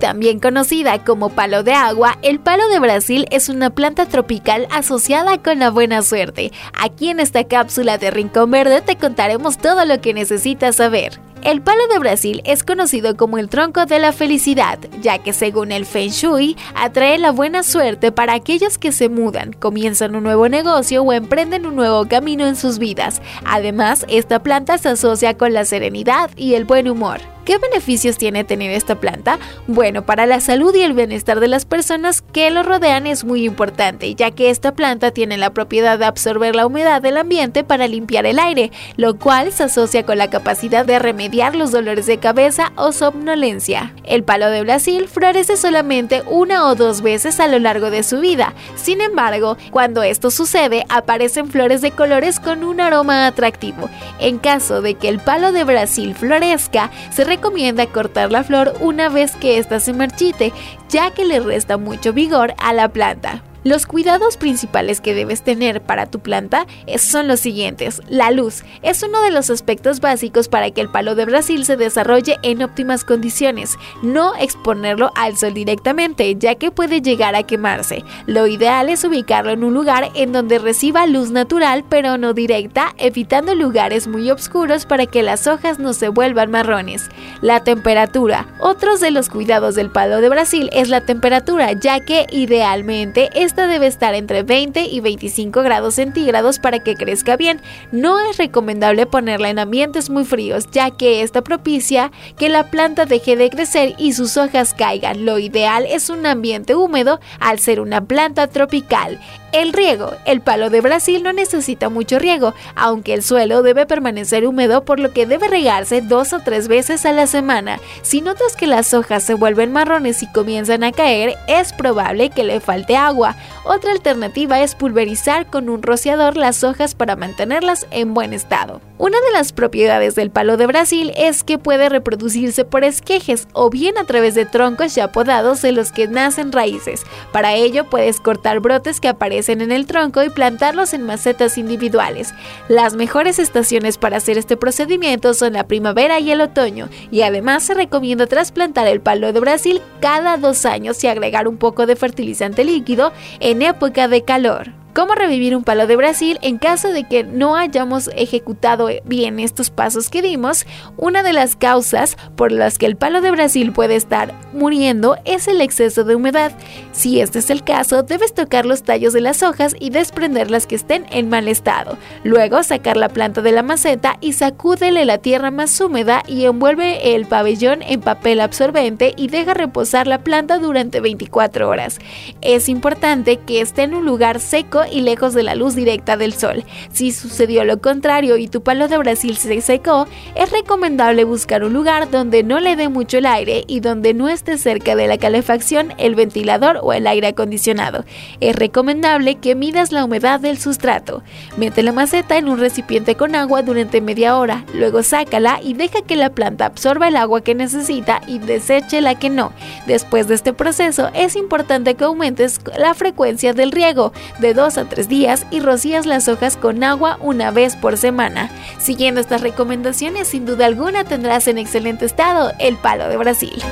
También conocida como palo de agua, el palo de Brasil es una planta tropical asociada con la buena suerte. Aquí en esta cápsula de Rincón Verde te contaremos todo lo que necesitas saber. El palo de Brasil es conocido como el tronco de la felicidad, ya que según el Feng Shui, atrae la buena suerte para aquellos que se mudan, comienzan un nuevo negocio o emprenden un nuevo camino en sus vidas. Además, esta planta se asocia con la serenidad y el buen humor. ¿Qué beneficios tiene tener esta planta? Bueno, para la salud y el bienestar de las personas que lo rodean es muy importante, ya que esta planta tiene la propiedad de absorber la humedad del ambiente para limpiar el aire, lo cual se asocia con la capacidad de remediar los dolores de cabeza o somnolencia. El palo de Brasil florece solamente una o dos veces a lo largo de su vida. Sin embargo, cuando esto sucede, aparecen flores de colores con un aroma atractivo. En caso de que el palo de Brasil florezca, se recomienda cortar la flor una vez que ésta se marchite, ya que le resta mucho vigor a la planta. Los cuidados principales que debes tener para tu planta son los siguientes. La luz es uno de los aspectos básicos para que el palo de Brasil se desarrolle en óptimas condiciones. No exponerlo al sol directamente, ya que puede llegar a quemarse. Lo ideal es ubicarlo en un lugar en donde reciba luz natural pero no directa, evitando lugares muy oscuros para que las hojas no se vuelvan marrones. La temperatura. Otros de los cuidados del palo de Brasil es la temperatura, ya que idealmente es esta debe estar entre 20 y 25 grados centígrados para que crezca bien. No es recomendable ponerla en ambientes muy fríos, ya que esta propicia que la planta deje de crecer y sus hojas caigan. Lo ideal es un ambiente húmedo al ser una planta tropical. El riego. El palo de Brasil no necesita mucho riego, aunque el suelo debe permanecer húmedo por lo que debe regarse dos o tres veces a la semana. Si notas que las hojas se vuelven marrones y comienzan a caer, es probable que le falte agua. Otra alternativa es pulverizar con un rociador las hojas para mantenerlas en buen estado. Una de las propiedades del palo de Brasil es que puede reproducirse por esquejes o bien a través de troncos ya podados de los que nacen raíces. Para ello puedes cortar brotes que aparecen en el tronco y plantarlos en macetas individuales. Las mejores estaciones para hacer este procedimiento son la primavera y el otoño, y además se recomienda trasplantar el palo de Brasil cada dos años y agregar un poco de fertilizante líquido en época de calor. ¿Cómo revivir un palo de Brasil en caso de que no hayamos ejecutado bien estos pasos que dimos? Una de las causas por las que el palo de Brasil puede estar muriendo es el exceso de humedad. Si este es el caso, debes tocar los tallos de las hojas y desprender las que estén en mal estado. Luego sacar la planta de la maceta y sacúdele la tierra más húmeda y envuelve el pabellón en papel absorbente y deja reposar la planta durante 24 horas. Es importante que esté en un lugar seco y lejos de la luz directa del sol. Si sucedió lo contrario y tu palo de Brasil se secó, es recomendable buscar un lugar donde no le dé mucho el aire y donde no esté cerca de la calefacción, el ventilador o el aire acondicionado. Es recomendable que midas la humedad del sustrato. Mete la maceta en un recipiente con agua durante media hora, luego sácala y deja que la planta absorba el agua que necesita y deseche la que no. Después de este proceso es importante que aumentes la frecuencia del riego de 2 a tres días y rocías las hojas con agua una vez por semana. Siguiendo estas recomendaciones, sin duda alguna tendrás en excelente estado el palo de Brasil.